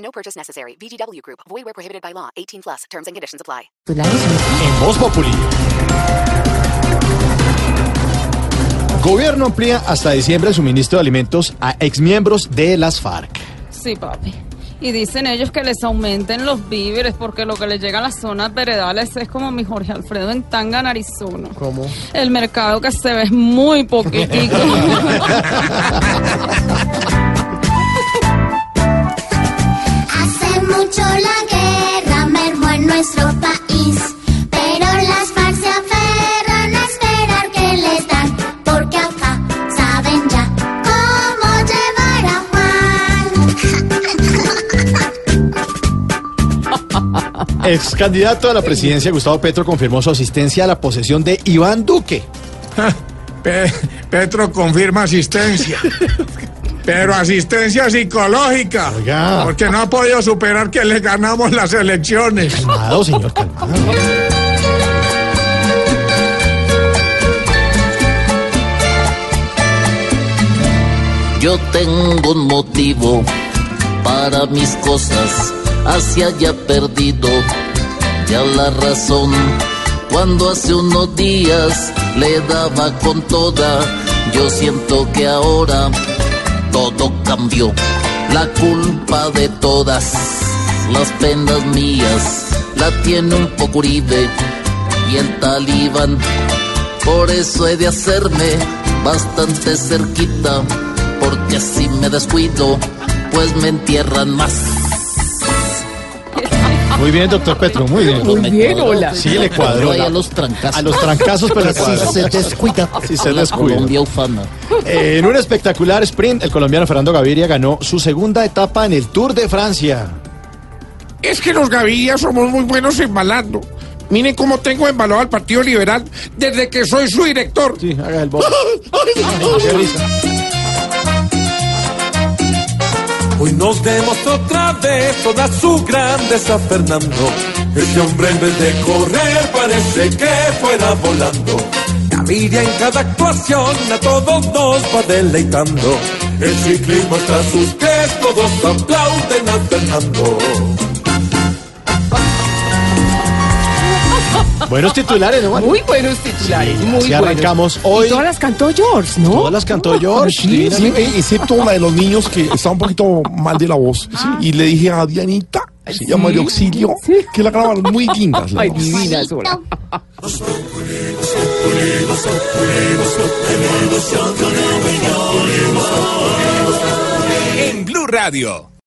No purchase necessary. VGW Group. Void where prohibited by law. 18 plus. Terms and conditions apply. En Voz Populi. Gobierno amplía hasta diciembre el suministro de alimentos a exmiembros de las FARC. Sí, papi. Y dicen ellos que les aumenten los víveres porque lo que les llega a las zonas veredales es como mi Jorge Alfredo en Tangan, Arizona. ¿Cómo? El mercado que se ve es muy poquitico. Ex candidato a la presidencia, Gustavo Petro, confirmó su asistencia a la posesión de Iván Duque. Pe- Petro confirma asistencia. Pero asistencia psicológica. Oiga. Porque no ha podido superar que le ganamos las elecciones. Calmado, señor, calmado. Yo tengo un motivo para mis cosas, así haya perdido ya la razón. Cuando hace unos días le daba con toda, yo siento que ahora todo cambió. La culpa de todas las penas mías la tiene un poco Uribe y el talibán. Por eso he de hacerme bastante cerquita, porque si me descuido, pues me entierran más. Muy bien, doctor Petro, muy bien. Muy bien, hola. Sí, le cuadró. a los trancazos. A los trancazos, pero le cuadró. se descuida. Sí, se descuida. Colombia ufana. Eh, En un espectacular sprint, el colombiano Fernando Gaviria ganó su segunda etapa en el Tour de Francia. Es que los gavillas somos muy buenos embalando. Miren cómo tengo embalado al Partido Liberal desde que soy su director. Sí, haga el bobo. Hoy nos demostró otra vez toda su grandeza Fernando. Ese hombre en vez de correr parece que fuera volando. Gaviria en cada actuación a todos nos va deleitando. El ciclismo está a sus pies, todos aplauden a Fernando. Buenos titulares, ¿no? Muy buenos titulares, muy Así buenos. arrancamos hoy. Y todas las cantó George, ¿no? Todas las cantó George. Sí. Sí, excepto la de los niños que está un poquito mal de la voz. Y le dije a Dianita, se llama de auxilio, que la grabaron muy lindas. las Ay, dos. divina sola. En Blue Radio.